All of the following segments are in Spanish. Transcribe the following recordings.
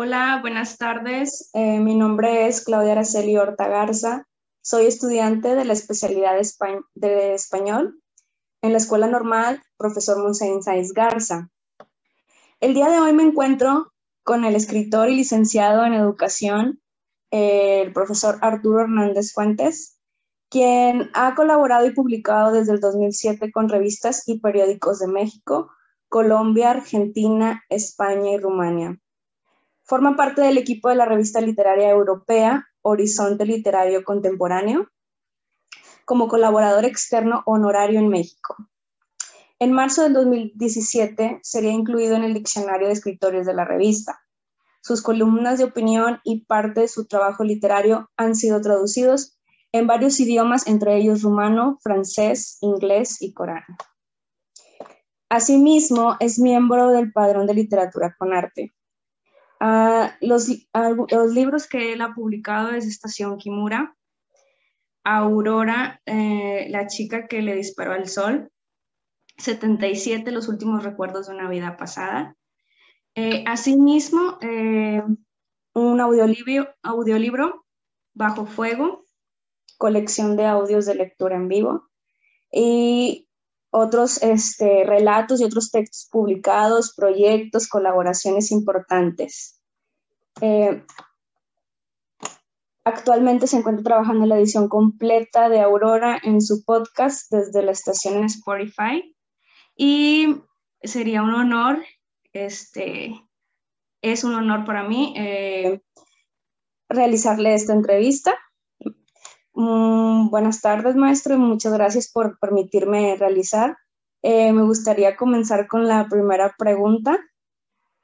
Hola, buenas tardes. Eh, mi nombre es Claudia Araceli Horta Garza. Soy estudiante de la especialidad de, español en la Escuela Normal Profesor Sáenz Garza. El día de hoy me encuentro con el escritor y licenciado en educación, el profesor Arturo Hernández Fuentes, quien ha colaborado y publicado desde el 2007 con revistas y periódicos de México, Colombia, Argentina, España y Rumania. Forma parte del equipo de la revista literaria europea Horizonte Literario Contemporáneo como colaborador externo honorario en México. En marzo del 2017 sería incluido en el diccionario de escritores de la revista. Sus columnas de opinión y parte de su trabajo literario han sido traducidos en varios idiomas, entre ellos rumano, francés, inglés y coreano. Asimismo, es miembro del Padrón de Literatura con Arte. Ah, los, los, libros que él ha publicado es Estación Kimura, Aurora, eh, la chica que le disparó al sol, 77, los últimos recuerdos de una vida pasada. Eh, asimismo, eh, un audiolibro, audiolibro, Bajo Fuego, colección de audios de lectura en vivo. Y otros este, relatos y otros textos publicados, proyectos, colaboraciones importantes. Eh, actualmente se encuentra trabajando en la edición completa de Aurora en su podcast desde la estación en Spotify y sería un honor, este, es un honor para mí eh, realizarle esta entrevista. Mm, buenas tardes, maestro, y muchas gracias por permitirme realizar. Eh, me gustaría comenzar con la primera pregunta.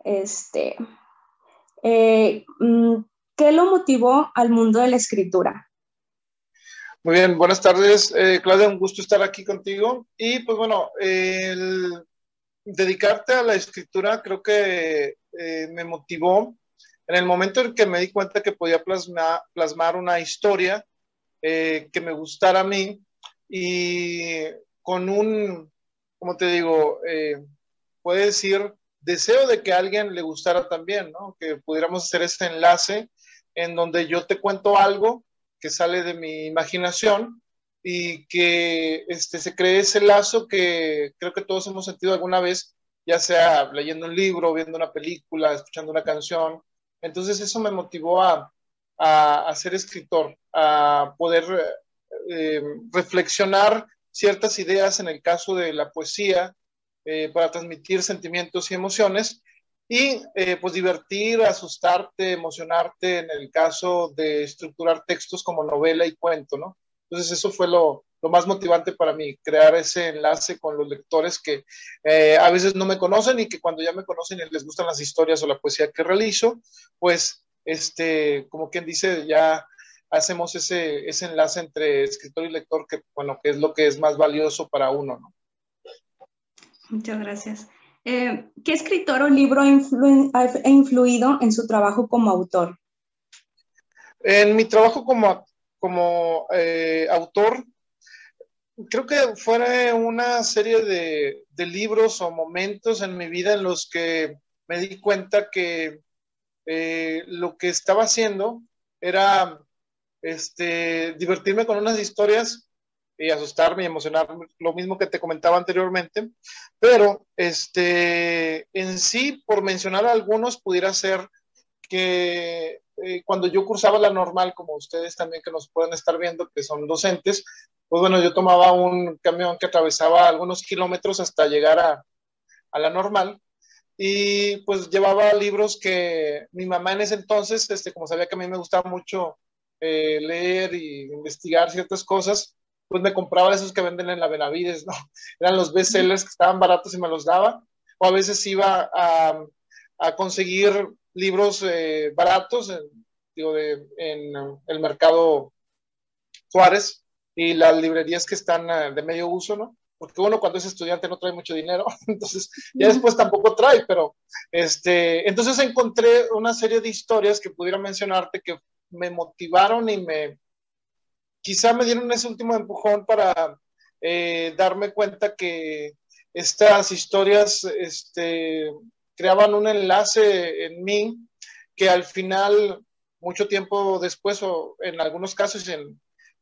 Este, eh, mm, ¿Qué lo motivó al mundo de la escritura? Muy bien, buenas tardes, eh, Claudia, un gusto estar aquí contigo. Y pues bueno, dedicarte a la escritura creo que me motivó en el momento en que me di cuenta que podía plasmar una historia eh, que me gustara a mí y con un, como te digo, eh, puede decir, deseo de que a alguien le gustara también, ¿no? Que pudiéramos hacer ese enlace en donde yo te cuento algo que sale de mi imaginación y que este, se cree ese lazo que creo que todos hemos sentido alguna vez, ya sea leyendo un libro, viendo una película, escuchando una canción. Entonces eso me motivó a, a, ser escritor, a poder eh, reflexionar ciertas ideas en el caso de la poesía, eh, para transmitir sentimientos y emociones y eh, pues divertir, asustarte, emocionarte en el caso de estructurar textos como novela y cuento, ¿no? Entonces eso fue lo, lo más motivante para mí, crear ese enlace con los lectores que a veces no me conocen y que cuando ya me conocen y les gustan las historias o la poesía que realizo, pues este, como quien dice, ya hacemos ese, ese enlace entre escritor y lector, que, bueno, que es lo que es más valioso para uno, ¿no? Muchas gracias. Eh, ¿Qué escritor o libro ha, influido en su trabajo como autor? En mi trabajo como, como eh, autor, creo que fue una serie de, de, libros o momentos en mi vida en los que me di cuenta que eh, lo que estaba haciendo era este, divertirme con unas historias y asustarme y emocionarme, lo mismo que te comentaba anteriormente, pero este, en sí, por mencionar algunos, pudiera ser que eh, cuando yo cursaba la normal, como ustedes también que nos pueden estar viendo, que son docentes, pues bueno, yo tomaba un camión que atravesaba algunos kilómetros hasta llegar a, a la normal y pues llevaba libros que mi mamá en ese entonces, este, como sabía que a mí me gustaba mucho eh, leer y investigar ciertas cosas, pues me compraba esos que venden en la Benavides, ¿no? Eran los bestsellers que estaban baratos y me los daba. O a veces iba a, conseguir libros eh, baratos en, digo, de, en el mercado Juárez y las librerías que están eh, de medio uso, ¿no? Porque uno cuando es estudiante no trae mucho dinero, entonces ya después tampoco trae, pero este, entonces encontré una serie de historias que pudiera mencionarte que me motivaron y me, quizá me dieron ese último empujón para eh, darme cuenta que estas historias este, creaban un enlace en mí que al final, mucho tiempo después, o en algunos casos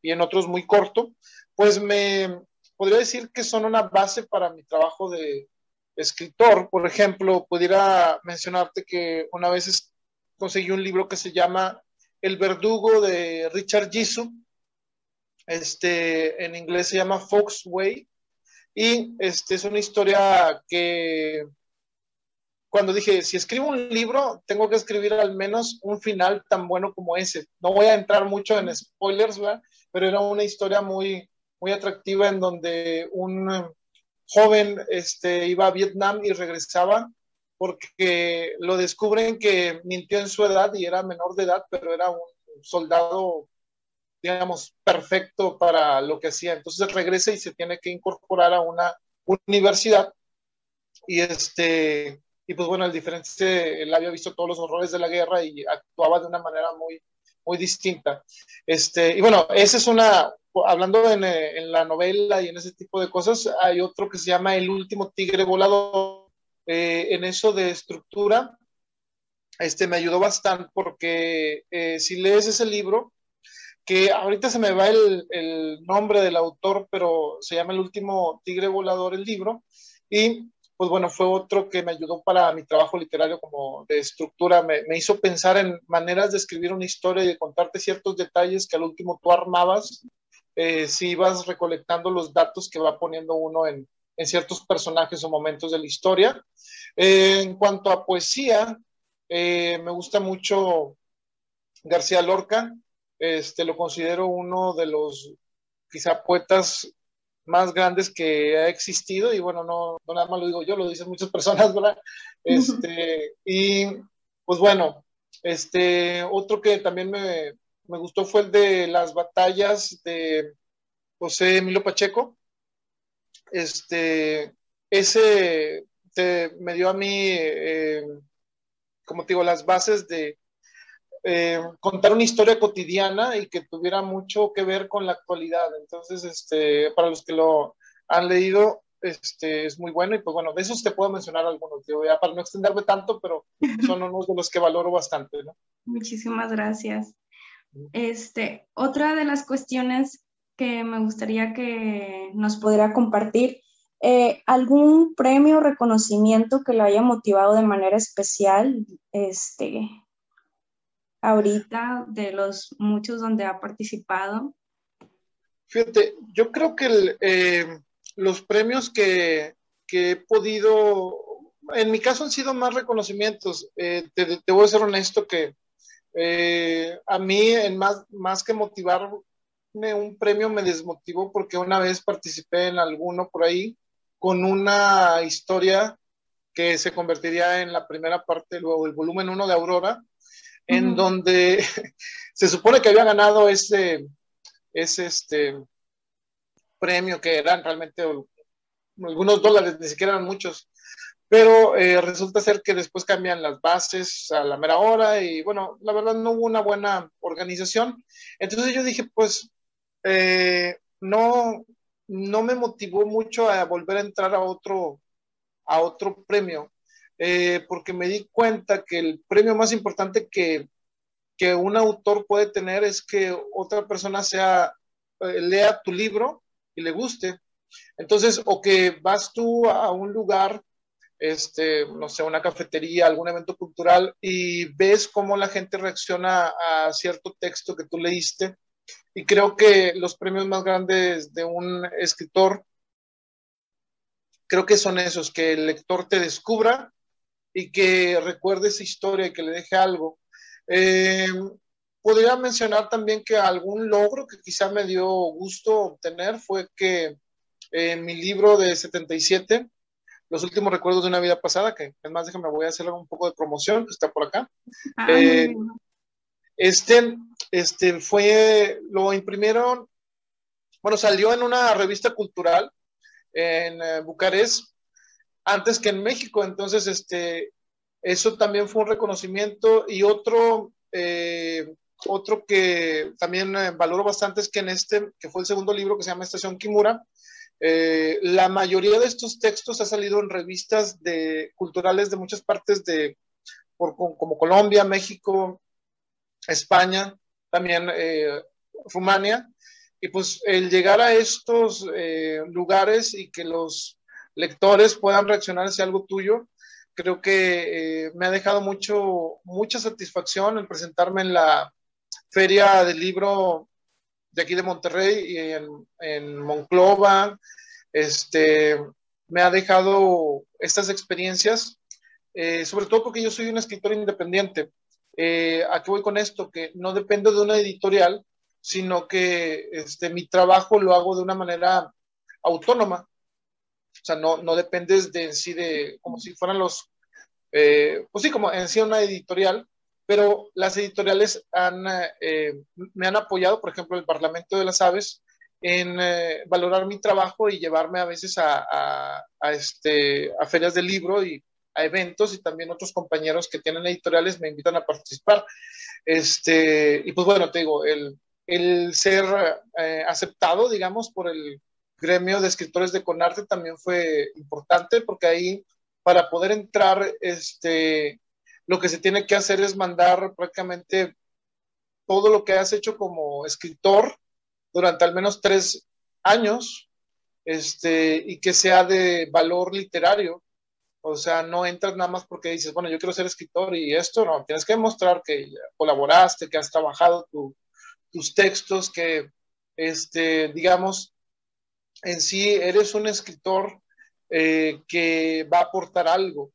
y en otros muy corto, pues me podría decir que son una base para mi trabajo de escritor. Por ejemplo, pudiera mencionarte que una vez conseguí un libro que se llama El verdugo de Richard Gisu. Este, en inglés se llama Fox Way. Y este es una historia que cuando dije, si escribo un libro, tengo que escribir al menos un final tan bueno como ese. No voy a entrar mucho en spoilers, ¿verdad? pero era una historia muy, muy atractiva en donde un joven este, iba a Vietnam y regresaba porque lo descubren que mintió en su edad y era menor de edad, pero era un soldado, digamos, perfecto para lo que hacía. Entonces regresa y se tiene que incorporar a una universidad y este y pues bueno, el diferente, él había visto todos los horrores de la guerra y actuaba de una manera muy, muy distinta. Este, y bueno, esa es una, hablando en, en, la novela y en ese tipo de cosas, hay otro que se llama El último tigre volador. Eh, en eso de estructura, este me ayudó bastante porque eh, si lees ese libro, que ahorita se me va el, el, nombre del autor, pero se llama El último tigre volador el libro, y pues bueno, fue otro que me ayudó para mi trabajo literario como de estructura, me, me, hizo pensar en maneras de escribir una historia y de contarte ciertos detalles que al último tú armabas eh, si ibas recolectando los datos que va poniendo uno en, en ciertos personajes o momentos de la historia. Eh, en cuanto a poesía, eh, me gusta mucho García Lorca, este, lo considero uno de los quizá poetas más grandes que ha existido y bueno, no, no, nada más lo digo yo, lo dicen muchas personas, ¿verdad? Este, y pues bueno, este, otro que también me, me, gustó fue el de las batallas de José Emilio Pacheco. Este, ese te, me dio a mí, eh, como te digo, las bases de, eh, contar una historia cotidiana y que tuviera mucho que ver con la actualidad. Entonces, este, para los que lo han leído, este, es muy bueno y pues bueno, de esos te puedo mencionar algunos, digo, ya para no extenderme tanto, pero son unos de los que valoro bastante. ¿no? Muchísimas gracias. Este, otra de las cuestiones que me gustaría que nos pudiera compartir, eh, ¿algún premio o reconocimiento que lo haya motivado de manera especial? Este, ahorita de los muchos donde ha participado? Fíjate, yo creo que eh, los premios que, que, he podido, en mi caso han sido más reconocimientos. Eh, te, te, voy a ser honesto que eh, a mí, en más, más que motivarme, un premio me desmotivó porque una vez participé en alguno por ahí con una historia que se convertiría en la primera parte, luego el volumen 1 de Aurora, en donde se supone que había ganado ese, ese este, premio que eran realmente algunos dólares, ni siquiera eran muchos, pero eh, resulta ser que después cambian las bases a la mera hora y bueno, la verdad no hubo una buena organización. Entonces yo dije, pues eh, no, no me motivó mucho a volver a entrar a otro, a otro premio. Eh, porque me di cuenta que el premio más importante que, que un autor puede tener es que otra persona sea, eh, lea tu libro y le guste. Entonces, o que vas tú a un lugar, este, no sé, una cafetería, algún evento cultural y ves cómo la gente reacciona a cierto texto que tú leíste. Y creo que los premios más grandes de un escritor, creo que son esos, que el lector te descubra y que recuerde esa historia y que le deje algo. Eh, podría mencionar también que algún logro que quizá me dio gusto obtener fue que en mi libro de 77, Los últimos recuerdos de una vida pasada, que es más, déjame, voy a hacer un poco de promoción, que está por acá. Ah, eh, este, este fue, lo imprimieron, bueno, salió en una revista cultural en eh, Bucarest antes que en México. Entonces, este, eso también fue un reconocimiento y otro, eh, otro que también eh, valoro bastante es que en este, que fue el segundo libro que se llama Estación Kimura, eh, la mayoría de estos textos ha salido en revistas de, culturales de muchas partes de, por, como Colombia, México, España, también Rumania. Y pues el llegar a estos lugares y que los lectores puedan reaccionar hacia algo tuyo, creo que me ha dejado mucho, mucha satisfacción el presentarme en la feria del libro de aquí de Monterrey y en, en Monclova. Este, me ha dejado estas experiencias, eh, sobre todo porque yo soy un escritor independiente. Eh, ¿A qué voy con esto? Que no dependo de una editorial, sino que este, mi trabajo lo hago de una manera autónoma. O sea, no, no dependes de en sí de, como si fueran los, eh, pues sí, como en sí una editorial, pero las editoriales han, me han apoyado, por ejemplo, el Parlamento de las Aves, en eh, valorar mi trabajo y llevarme a veces a, este, a ferias de libro y a eventos y también otros compañeros que tienen editoriales me invitan a participar. Este, y pues bueno, te digo, el, el ser eh, aceptado, digamos, por el gremio de escritores de Conarte también fue importante porque ahí para poder entrar, este, lo que se tiene que hacer es mandar prácticamente todo lo que has hecho como escritor durante al menos tres años este, y que sea de valor literario. O sea, no entras nada más porque dices, bueno, yo quiero ser escritor y esto, no, tienes que demostrar que colaboraste, que has trabajado tus textos, que, este, digamos, en sí eres un escritor eh, que va a aportar algo.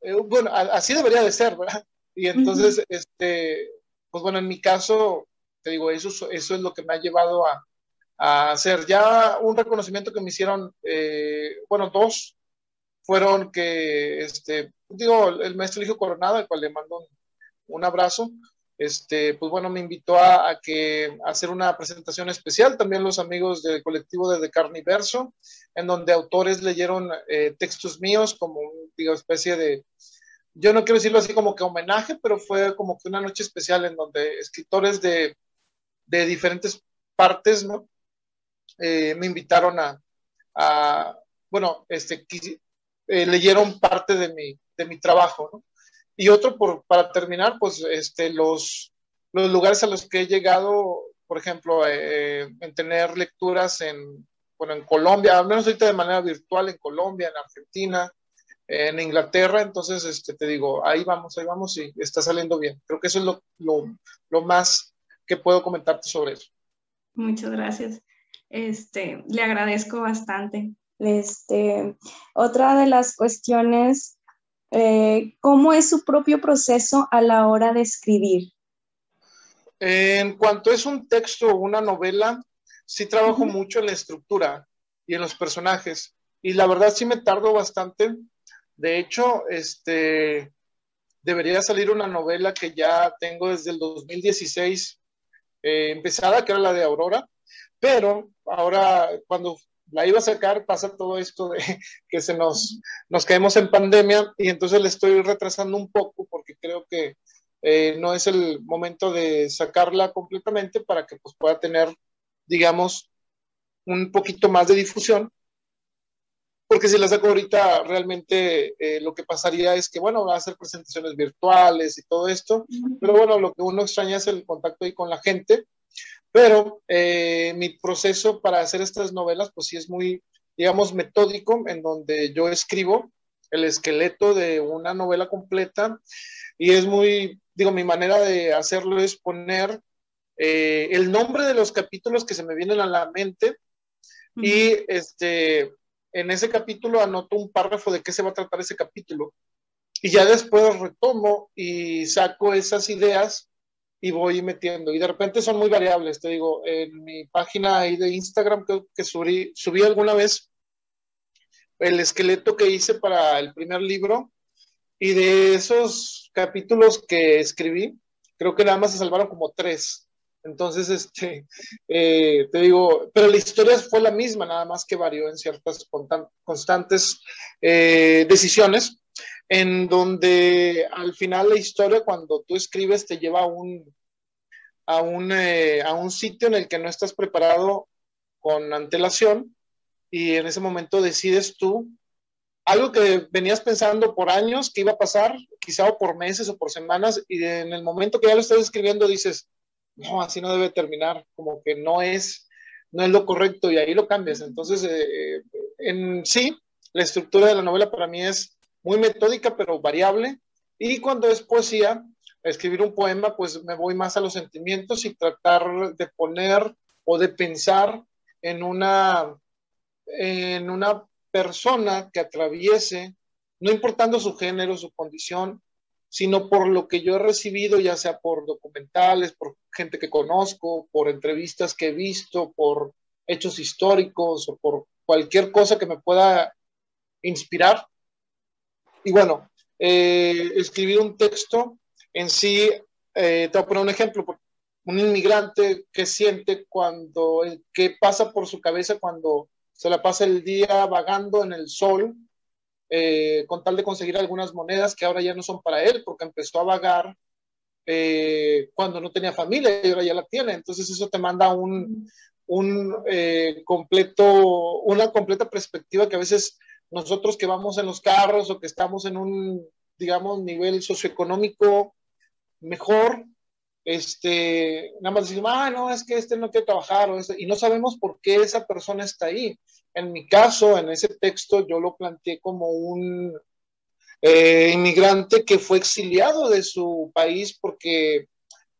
Eh, bueno, así debería de ser, ¿verdad? Y entonces, este, pues bueno, en mi caso, te digo, eso, eso es lo que me ha llevado a, hacer ya un reconocimiento que me hicieron, eh, bueno, dos fueron que, este, digo, el maestro Eligio Coronado, al cual le mando un, abrazo, este, pues bueno, me invitó a, hacer una presentación especial, también los amigos del colectivo de, de Carniverso, en donde autores leyeron eh, textos míos como, digo, especie de, yo no quiero decirlo así como que homenaje, pero fue como que una noche especial en donde escritores de de diferentes partes, ¿no? Eh, me invitaron a, bueno, este, eh, leyeron parte de mi, de mi trabajo, ¿no? Y otro, por, para terminar, pues este, los, los lugares a los que he llegado, por ejemplo, eh, en tener lecturas en, bueno, en Colombia, al menos ahorita de manera virtual, en Colombia, en Argentina, en Inglaterra, entonces, este, te digo, ahí vamos, ahí vamos y está saliendo bien. Creo que eso es lo, lo, lo más que puedo comentarte sobre eso. Muchas gracias. Este, le agradezco bastante. Este, otra de las cuestiones, eh, ¿cómo es su propio proceso a la hora de escribir? En cuanto es un texto o una novela, sí trabajo mucho en la estructura y en los personajes. Y la verdad sí me tardo bastante. De hecho, este, debería salir una novela que ya tengo desde el 2016 eh, empezada, que era la de Aurora, pero ahora cuando la iba a sacar pasa todo esto de que se nos, nos caemos en pandemia y entonces le estoy retrasando un poco porque creo que eh, no es el momento de sacarla completamente para que pues, pueda tener, digamos, un poquito más de difusión. Porque si la saco ahorita, realmente eh, lo que pasaría es que, bueno, va a hacer presentaciones virtuales y todo esto, pero bueno, lo que uno extraña es el contacto ahí con la gente, pero eh, mi proceso para hacer estas novelas, pues sí es muy, digamos, metódico, en donde yo escribo el esqueleto de una novela completa y es muy, digo, mi manera de hacerlo es poner eh, el nombre de los capítulos que se me vienen a la mente y este en ese capítulo anoto un párrafo de qué se va a tratar ese capítulo y ya después retomo y saco esas ideas y voy metiendo. Y de repente son muy variables, te digo, en mi página ahí de Instagram que, que subí, subí alguna vez el esqueleto que hice para el primer libro y de esos capítulos que escribí, creo que nada más se salvaron como tres. Entonces, este, eh, te digo, pero la historia fue la misma, nada más que varió en ciertas constantes eh, decisiones, en donde al final la historia, cuando tú escribes, te lleva a un, a un, eh, a un sitio en el que no estás preparado con antelación y en ese momento decides tú algo que venías pensando por años que iba a pasar, quizá o por meses o por semanas, y en el momento que ya lo estás escribiendo dices, no, así no debe terminar, como que no es, no es lo correcto y ahí lo cambias. Entonces, eh, en sí, la estructura de la novela para mí es muy metódica, pero variable. Y cuando es poesía, escribir un poema, pues me voy más a los sentimientos y tratar de poner o de pensar en una, en una persona que atraviese, no importando su género, su condición, sino por lo que yo he recibido, ya sea por documentales, por gente que conozco, por entrevistas que he visto, por hechos históricos o por cualquier cosa que me pueda inspirar. Y bueno, eh, escribir un texto en sí, eh, te voy a poner un ejemplo, un inmigrante que siente cuando, qué pasa por su cabeza cuando se la pasa el día vagando en el sol eh, con tal de conseguir algunas monedas que ahora ya no son para él porque empezó a vagar eh, cuando no tenía familia y ahora ya la tiene. Entonces eso te manda un, un eh, completo, una completa perspectiva que a veces nosotros que vamos en los carros o que estamos en un, digamos, nivel socioeconómico mejor, este, nada más decimos, ah, no, es que este no quiere trabajar, o este", y no sabemos por qué esa persona está ahí. En mi caso, en ese texto, yo lo planteé como un eh, inmigrante que fue exiliado de su país porque,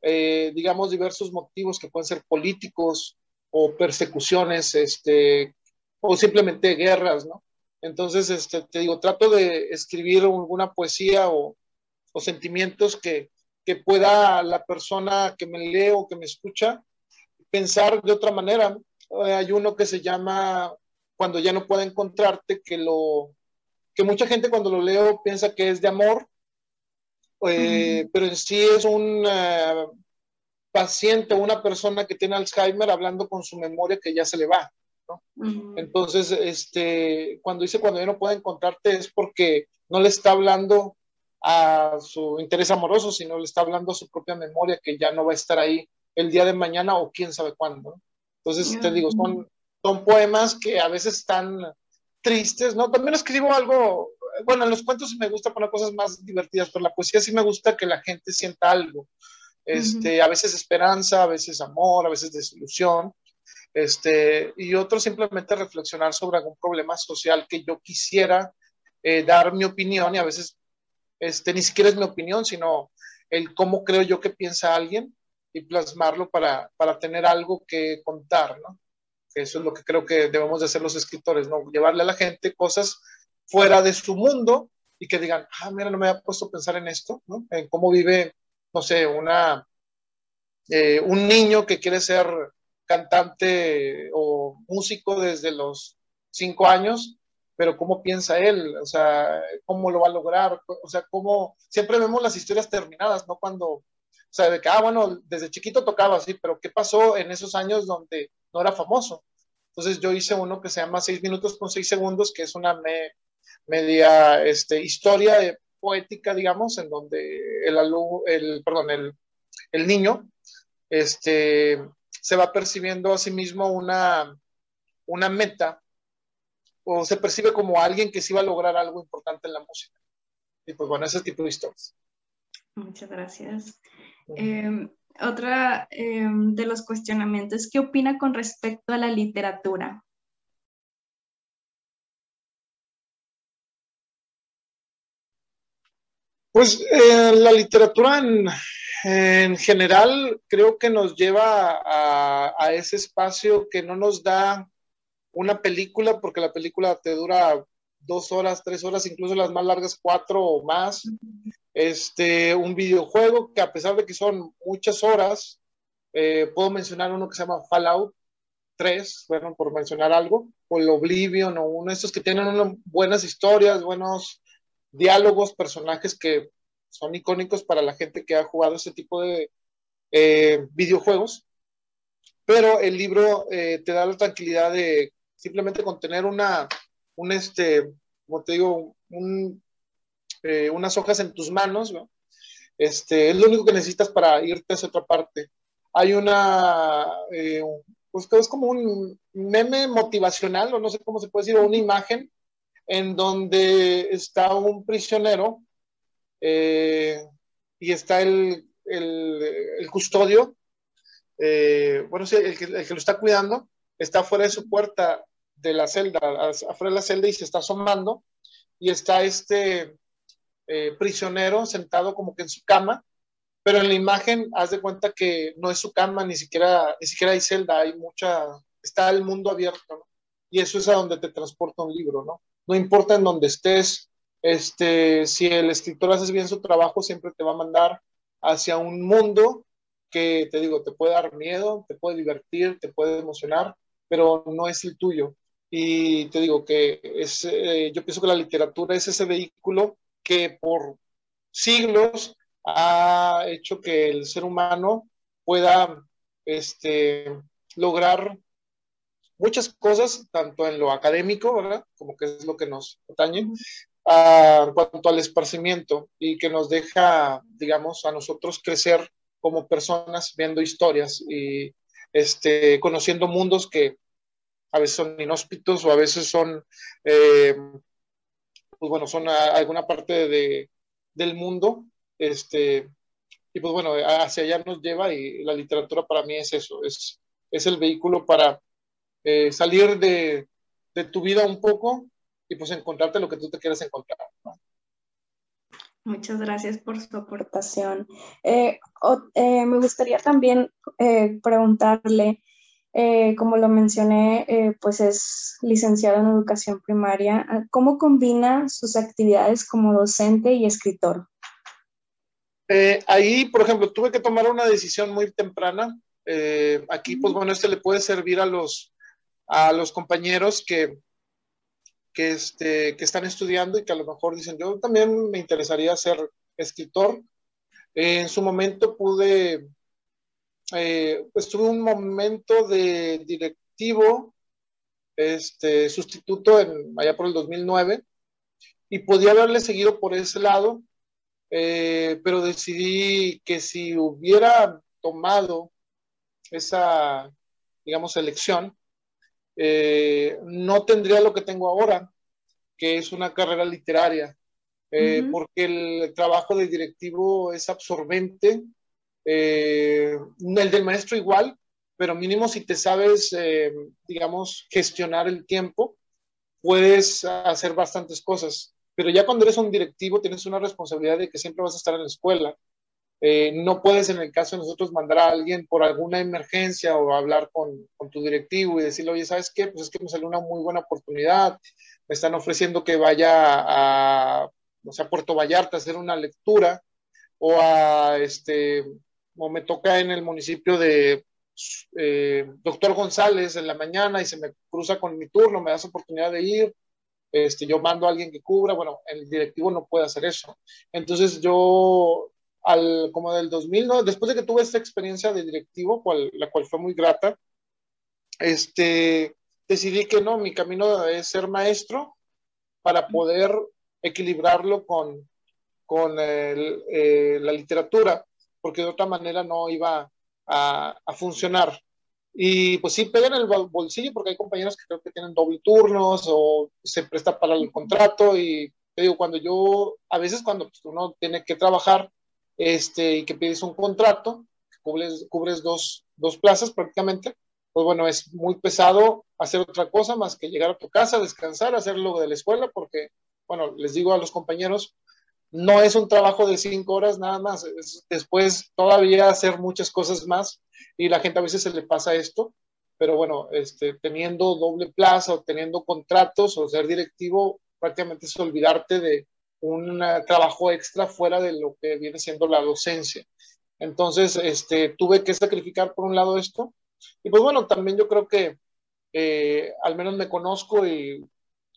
eh, digamos, diversos motivos que pueden ser políticos o persecuciones, este, o simplemente guerras, ¿no? Entonces, este, te digo, trato de escribir alguna poesía o, o sentimientos que, que pueda la persona que me lee o que me escucha pensar de otra manera. Eh, hay uno que se llama Cuando ya no pueda encontrarte, que lo que mucha gente cuando lo leo piensa que es de amor, eh, pero en sí es un uh, paciente, una persona que tiene Alzheimer hablando con su memoria que ya se le va. ¿No? Entonces, este, cuando dice cuando ya no pueda encontrarte es porque no le está hablando a su interés amoroso, sino le está hablando a su propia memoria que ya no va a estar ahí el día de mañana o quién sabe cuándo. Entonces, te digo, son, son poemas que a veces están tristes, ¿no? También escribo algo, bueno, en los cuentos me gusta poner cosas más divertidas, pero la poesía sí me gusta que la gente sienta algo. Este, A veces esperanza, a veces amor, a veces desilusión. Este, y otro simplemente reflexionar sobre algún problema social que yo quisiera eh, dar mi opinión y a veces este, ni siquiera es mi opinión, sino el cómo creo yo que piensa alguien y plasmarlo para, para tener algo que contar, ¿no? Eso es lo que creo que debemos de hacer los escritores, ¿no? Llevarle a la gente cosas fuera de su mundo y que digan, ah, mira, no me había puesto a pensar en esto, ¿no? En cómo vive, no sé, una, eh, un niño que quiere ser cantante o músico desde los cinco años pero cómo piensa él, o sea, cómo lo va a lograr, o sea, cómo, siempre vemos las historias terminadas, ¿no? Cuando, o sea, de que, ah, bueno, desde chiquito tocaba así, pero ¿qué pasó en esos años donde no era famoso? Entonces yo hice uno que se llama Seis minutos con seis segundos, que es una media este, historia poética, digamos, en donde el, el, perdón, el, el niño este, se va percibiendo a sí mismo una, una meta o se percibe como alguien que sí va a lograr algo importante en la música. Y pues bueno, ese tipo de historias. Muchas gracias. Eh, otra eh, de los cuestionamientos, ¿qué opina con respecto a la literatura? Pues la literatura en, en, general creo que nos lleva a, ese espacio que no nos da una película, porque la película te dura dos horas, tres horas, incluso las más largas cuatro o más. Este, un videojuego que a pesar de que son muchas horas, eh, puedo mencionar uno que se llama Fallout 3, bueno, por mencionar algo, o el Oblivion, o uno de estos que tienen buenas historias, buenos diálogos, personajes que son icónicos para la gente que ha jugado ese tipo de eh, videojuegos. Pero el libro eh, te da la tranquilidad de simplemente con tener una, un este, como te digo, un, eh, unas hojas en tus manos, ¿no? Este, es lo único que necesitas para irte a esa otra parte. Hay una, pues es como un meme motivacional, o no sé cómo se puede decir, o una imagen en donde está un prisionero eh, y está el, el, custodio, eh, bueno, el que, el que, lo está cuidando, está fuera de su puerta de la celda, afuera de la celda y se está asomando, y está este eh, prisionero sentado como que en su cama, pero en la imagen haz de cuenta que no es su cama, ni siquiera, ni siquiera hay celda, hay mucha, está el mundo abierto, ¿no? Y eso es a donde te transporta un libro, ¿no? No importa en donde estés, este, si el escritor hace bien su trabajo, siempre te va a mandar hacia un mundo que, te digo, te puede dar miedo, te puede divertir, te puede emocionar, pero no es el tuyo. Y te digo que es, eh, yo pienso que la literatura es ese vehículo que por siglos ha hecho que el ser humano pueda este, lograr muchas cosas, tanto en lo académico, ¿verdad? Como que es lo que nos atañe, a, cuanto al esparcimiento y que nos deja, digamos, a nosotros crecer como personas viendo historias y este, conociendo mundos que a veces son inhóspitos o a veces son, eh, pues bueno, son alguna parte de, del mundo, este, y pues bueno, hacia allá nos lleva y la literatura para mí es eso, es, es el vehículo para eh, salir de, de, tu vida un poco y pues encontrarte lo que tú te quieres encontrar. Muchas gracias por su aportación. Eh, eh, me gustaría también preguntarle, como lo mencioné, pues es licenciado en educación primaria, ¿cómo combina sus actividades como docente y escritor? ahí, por ejemplo, tuve que tomar una decisión muy temprana. aquí, pues bueno, este le puede servir a los a los compañeros que, que, este, que están estudiando y que a lo mejor dicen, yo también me interesaría ser escritor. en su momento pude, eh, pues un momento de directivo, este, sustituto allá por el 2009, y podía haberle seguido por ese lado, eh, pero decidí que si hubiera tomado esa, digamos, elección, eh, no tendría lo que tengo ahora, que es una carrera literaria, eh, porque el trabajo de directivo es absorbente, eh, el del maestro igual, pero mínimo si te sabes, digamos, gestionar el tiempo, puedes hacer bastantes cosas. Pero ya cuando eres un directivo tienes una responsabilidad de que siempre vas a estar en la escuela, eh, no puedes en el caso de nosotros mandar a alguien por alguna emergencia o hablar con, tu directivo y decirle, oye, ¿sabes qué? Pues es que me salió una muy buena oportunidad, me están ofreciendo que vaya a, o sea, Puerto Vallarta a hacer una lectura o a, este, o me toca en el municipio de eh, Doctor González en la mañana y se me cruza con mi turno, me das oportunidad de ir, este, yo mando a alguien que cubra, bueno, el directivo no puede hacer eso. Entonces yo al, como del 2000, ¿no? después de que tuve esta experiencia de directivo, cual, la cual fue muy grata, este, decidí que no, mi camino es ser maestro para poder equilibrarlo con, con el, eh, la literatura, porque de otra manera no iba a, a, funcionar. Y pues sí, pegan el bolsillo porque hay compañeros que creo que tienen doble turnos o se presta para el contrato y te digo, cuando yo, a veces cuando pues, uno tiene que trabajar, este, y que pides un contrato, cubres, dos, dos plazas prácticamente, pues bueno, es muy pesado hacer otra cosa más que llegar a tu casa, descansar, hacer lo de la escuela, porque, bueno, les digo a los compañeros, no es un trabajo de cinco horas nada más, es después todavía hacer muchas cosas más y la gente a veces se le pasa esto, pero bueno, este, teniendo doble plaza o teniendo contratos o ser directivo, prácticamente es olvidarte de, un trabajo extra fuera de lo que viene siendo la docencia. Entonces, este, tuve que sacrificar por un lado esto. Y pues bueno, también yo creo que eh, al menos me conozco y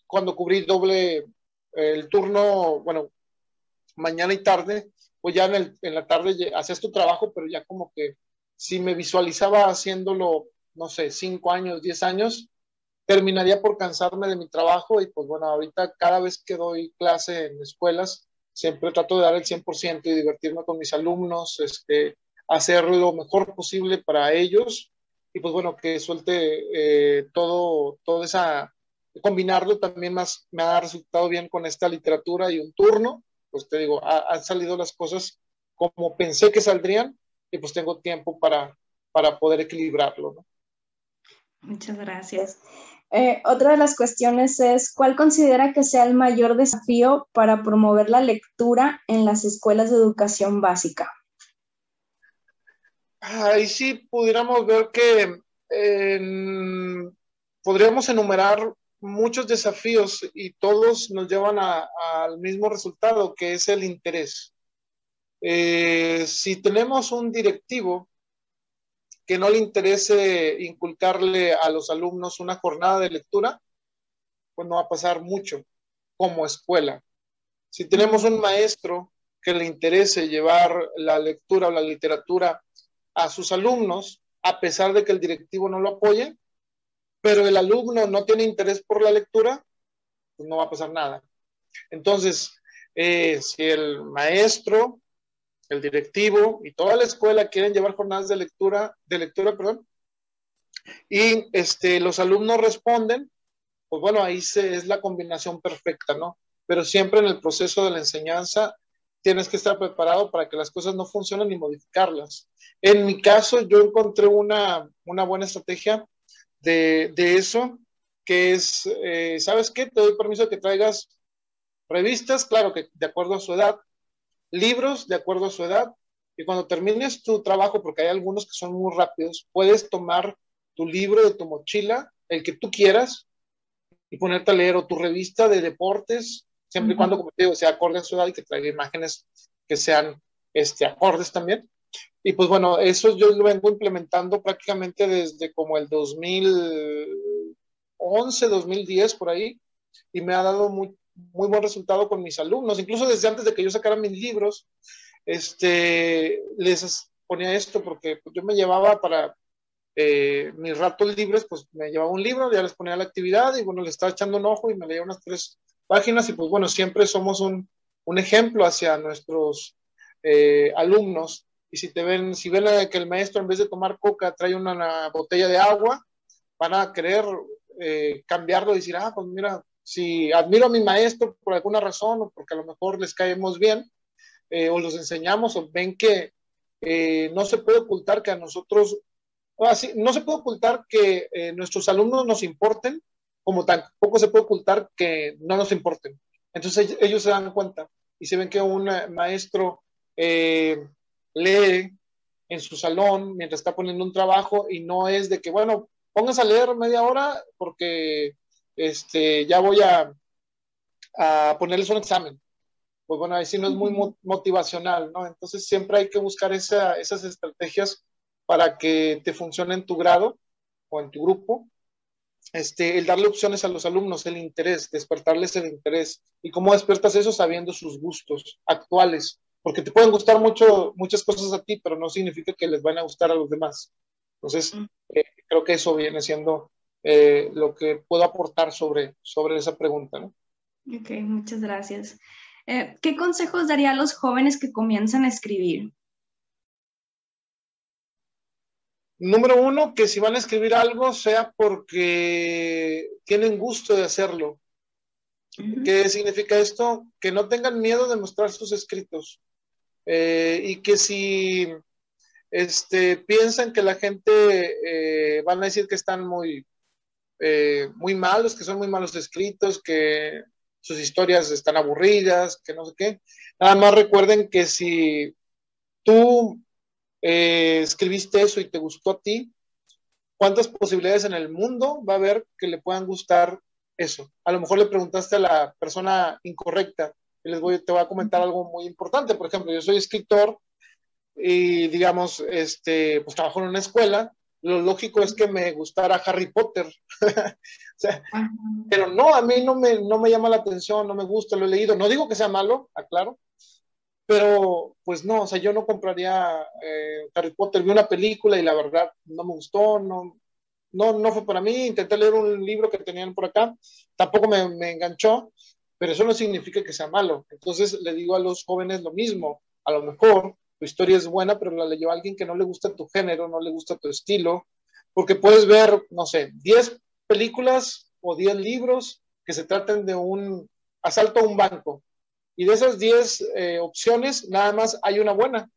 cuando cubrí doble el turno, bueno, mañana y tarde, pues ya en, el, en la tarde hacías tu trabajo, pero ya como que si me visualizaba haciéndolo, no sé, cinco años, diez años, terminaría por cansarme de mi trabajo y pues bueno, ahorita cada vez que doy clase en escuelas, siempre trato de dar el 100% y divertirme con mis alumnos, este, hacer lo mejor posible para ellos y pues bueno, que suelte eh, todo, toda esa combinarlo también más me ha resultado bien con esta literatura y un turno, pues te digo, han salido las cosas como pensé que saldrían y pues tengo tiempo para, para poder equilibrarlo. ¿no? Muchas gracias. Eh, otra de las cuestiones es, ¿cuál considera que sea el mayor desafío para promover la lectura en las escuelas de educación básica? Ahí sí pudiéramos ver que podríamos enumerar muchos desafíos y todos nos llevan al mismo resultado, que es el interés. Eh, si tenemos un directivo que no le interese inculcarle a los alumnos una jornada de lectura, pues no va a pasar mucho como escuela. Si tenemos un maestro que le interese llevar la lectura o la literatura a sus alumnos, a pesar de que el directivo no lo apoye, pero el alumno no tiene interés por la lectura, pues no va a pasar nada. Entonces, eh, si el maestro el directivo y toda la escuela quieren llevar jornadas de lectura, de lectura, perdón, y este, los alumnos responden, pues bueno, ahí es la combinación perfecta, ¿no? Pero siempre en el proceso de la enseñanza tienes que estar preparado para que las cosas no funcionen y modificarlas. En mi caso, yo encontré una, una buena estrategia de, de, eso, que es, eh, ¿sabes qué? Te doy permiso de que traigas revistas, claro que de acuerdo a su edad, libros de acuerdo a su edad. Y cuando termines tu trabajo, porque hay algunos que son muy rápidos, puedes tomar tu libro de tu mochila, el que tú quieras, y ponerte a leer o tu revista de deportes, siempre y cuando, como te digo, sea acorde a su edad y que traiga imágenes que sean este, acordes también. Y pues bueno, eso yo lo vengo implementando prácticamente desde como el 2011, 2010 por ahí, y me ha dado muy, muy buen resultado con mis alumnos, incluso desde antes de que yo sacara mis libros, este, les ponía esto porque yo me llevaba para eh, mis ratos libres, pues me llevaba un libro, ya les ponía la actividad y bueno, le estaba echando un ojo y me leía unas tres páginas y pues bueno, siempre somos un, un ejemplo hacia nuestros eh, alumnos. Y si te ven, si ven que el maestro en vez de tomar coca trae una, botella de agua, van a querer eh, cambiarlo y decir, ah, pues mira, si admiro a mi maestro por alguna razón o porque a lo mejor les caemos bien eh, o los enseñamos o ven que eh, no se puede ocultar que a nosotros, así, no se puede ocultar que eh, nuestros alumnos nos importen, como tampoco se puede ocultar que no nos importen. Entonces ellos se dan cuenta y se ven que un maestro lee en su salón mientras está poniendo un trabajo y no es de que, bueno, pónganse a leer media hora porque este, ya voy a, a ponerles un examen. Pues bueno, ahí sí no es muy motivacional, ¿no? Entonces siempre hay que buscar esa, esas estrategias para que te funcione en tu grado o en tu grupo. Este, el darle opciones a los alumnos, el interés, despertarles el interés. ¿Y cómo despiertas eso sabiendo sus gustos actuales? Porque te pueden gustar mucho, muchas cosas a ti, pero no significa que les van a gustar a los demás. Entonces, eh, creo que eso viene siendo eh, lo que puedo aportar sobre, sobre esa pregunta. ¿no? Ok, muchas gracias. Eh, ¿Qué consejos daría a los jóvenes que comienzan a escribir? Número uno, que si van a escribir algo sea porque tienen gusto de hacerlo. ¿Qué significa esto? Que no tengan miedo de mostrar sus escritos eh, y que si este, piensan que la gente van a decir que están muy eh, muy malos, que son muy malos escritos, que sus historias están aburridas, que no sé qué. Nada más recuerden que si tú eh, escribiste eso y te gustó a ti, ¿cuántas posibilidades en el mundo va a haber que le puedan gustar eso? A lo mejor le preguntaste a la persona incorrecta. Y les voy, te voy a comentar algo muy importante. Por ejemplo, yo soy escritor y, digamos, este, pues trabajo en una escuela lo lógico es que me gustara Harry Potter. pero no, a mí no me, no me llama la atención, no me gusta, lo he leído. No digo que sea malo, aclaro, pero pues no, o sea, yo no compraría eh, Harry Potter. Vi una película y la verdad no me gustó, no, no, no fue para mí. Intenté leer un libro que tenían por acá, tampoco me, me enganchó, pero eso no significa que sea malo. Entonces le digo a los jóvenes lo mismo, a lo mejor historia es buena, pero la leyó alguien que no le gusta tu género, no le gusta tu estilo, porque puedes ver, no sé, 10 películas o 10 libros que se traten de un asalto a un banco. Y de esas 10 eh, opciones, nada más hay una buena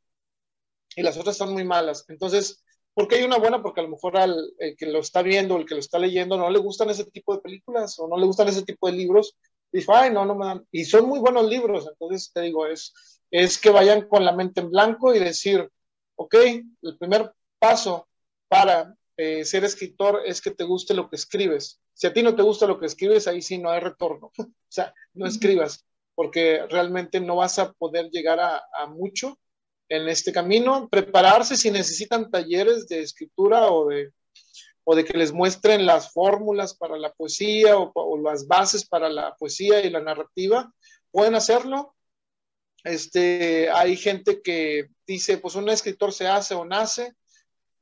y las otras son muy malas. Entonces, ¿por qué hay una buena? Porque a lo mejor al que lo está viendo, el que lo está leyendo, no le gustan ese tipo de películas o no le gustan ese tipo de libros. Y dice, ay, no, no me dan. Y son muy buenos libros. Entonces, te digo, es, es que vayan con la mente en blanco y decir, ok, el primer paso para eh, ser escritor es que te guste lo que escribes. Si a ti no te gusta lo que escribes, ahí sí no hay retorno. o sea, no escribas, porque realmente no vas a poder llegar a, mucho en este camino. Prepararse si necesitan talleres de escritura o de, o de que les muestren las fórmulas para la poesía o, las bases para la poesía y la narrativa, pueden hacerlo. Este, hay gente que dice, pues un escritor se hace o nace.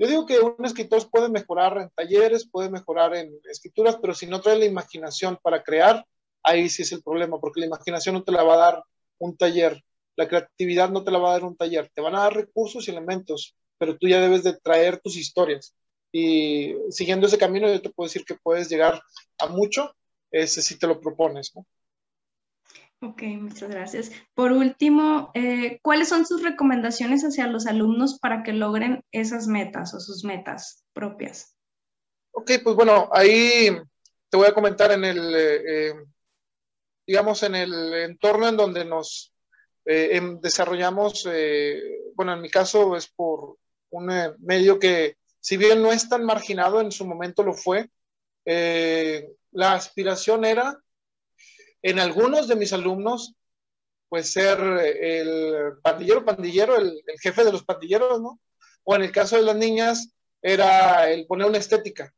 Yo digo que un escritor puede mejorar en talleres, puede mejorar en escrituras, pero si no trae la imaginación para crear, ahí sí es el problema, porque la imaginación no te la va a dar un taller, la creatividad no te la va a dar un taller, te van a dar recursos y elementos, pero tú ya debes de traer tus historias. Y siguiendo ese camino, yo te puedo decir que puedes llegar a mucho, ese si te lo propones, ¿no? Ok, muchas gracias. Por último, eh, ¿cuáles son sus recomendaciones hacia los alumnos para que logren esas metas o sus metas propias? Ok, pues bueno, ahí te voy a comentar en el, eh, eh, digamos, en el entorno en donde nos em, desarrollamos, bueno, en mi caso es por un medio que, si bien no es tan marginado, en su momento lo fue, la aspiración era en algunos de mis alumnos, pues ser el pandillero, pandillero, el, jefe de los pandilleros, ¿no? O en el caso de las niñas, era el poner una estética,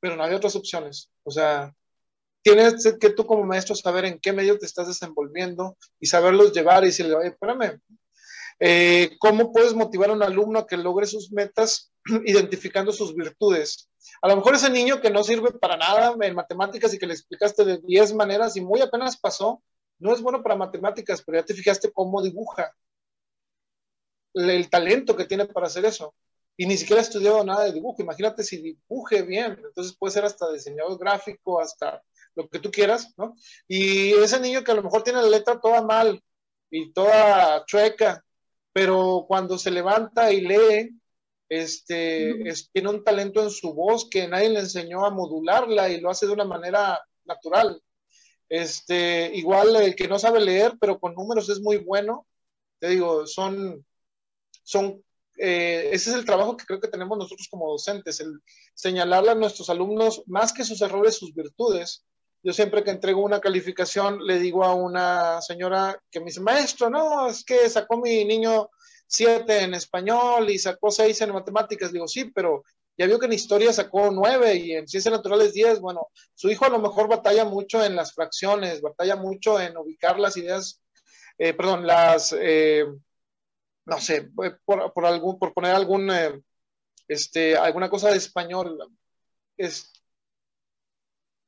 pero no había otras opciones. O sea, tienes que tú como maestro saber en qué medio te estás desenvolviendo y saberlos llevar y decirle, espérame, eh, ¿cómo puedes motivar a un alumno a que logre sus metas identificando sus virtudes? A lo mejor ese niño que no sirve para nada en matemáticas y que le explicaste de 10 maneras y muy apenas pasó, no es bueno para matemáticas, pero ya te fijaste cómo dibuja, el, talento que tiene para hacer eso. Y ni siquiera ha estudiado nada de dibujo. Imagínate si dibuje bien. Entonces puede ser hasta diseñador gráfico, hasta lo que tú quieras, ¿no? Y ese niño que a lo mejor tiene la letra toda mal y toda chueca, pero cuando se levanta y lee, este, tiene un talento en su voz que nadie le enseñó a modularla y lo hace de una manera natural. Este, igual el que no sabe leer, pero con números es muy bueno. Te digo, son, son, eh, ese es el trabajo que creo que tenemos nosotros como docentes, el señalarle a nuestros alumnos más que sus errores, sus virtudes. Yo siempre que entrego una calificación le digo a una señora que me dice, maestro, no, es que sacó mi niño siete en español y sacó seis en matemáticas. Digo, sí, pero ya vio que en historia sacó nueve y en ciencias naturales diez. Bueno, su hijo a lo mejor batalla mucho en las fracciones, batalla mucho en ubicar las ideas, eh, perdón, las, eh, no sé, por, algún, por poner algún, eh, este, alguna cosa de español. Es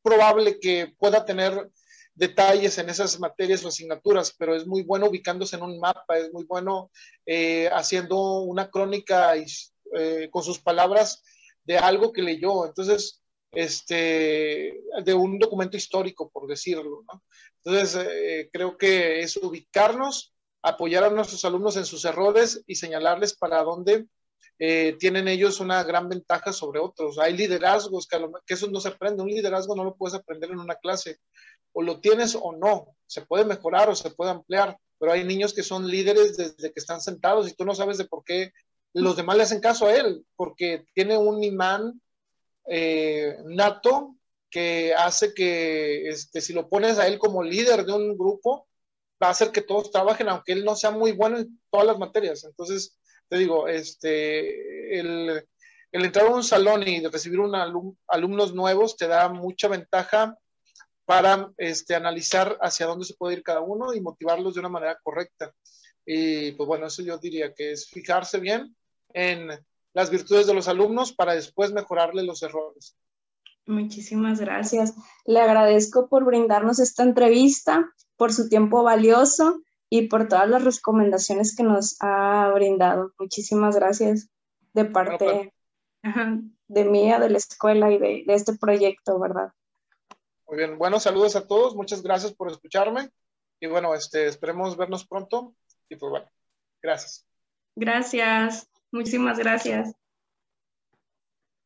probable que pueda tener detalles en esas materias o asignaturas, pero es muy bueno ubicándose en un mapa, es muy bueno eh, haciendo una crónica eh, con sus palabras de algo que leyó. Entonces, este, de un documento histórico, por decirlo. Entonces, eh, creo que es ubicarnos, apoyar a nuestros alumnos en sus errores y señalarles para dónde tienen ellos una gran ventaja sobre otros. Hay liderazgos que, que, eso no se aprende. Un liderazgo no lo puedes aprender en una clase o lo tienes o no. Se puede mejorar o se puede ampliar, pero hay niños que son líderes desde que están sentados y tú no sabes de por qué los demás le hacen caso a él, porque tiene un imán eh, nato que hace que este, si lo pones a él como líder de un grupo, va a hacer que todos trabajen, aunque él no sea muy bueno en todas las materias. Entonces, te digo, este, el, entrar a un salón y recibir un alumnos nuevos te da mucha ventaja para este, analizar hacia dónde se puede ir cada uno y motivarlos de una manera correcta. Y pues bueno, eso yo diría que es fijarse bien en las virtudes de los alumnos para después mejorarle los errores. Muchísimas gracias. Le agradezco por brindarnos esta entrevista, por su tiempo valioso y por todas las recomendaciones que nos ha brindado. Muchísimas gracias de parte pues. de mía, de la escuela y de, de este proyecto, ¿verdad? Muy bien, bueno, saludos a todos, muchas gracias por escucharme. Y bueno, este, esperemos vernos pronto. Y pues bueno, gracias. Gracias, muchísimas gracias.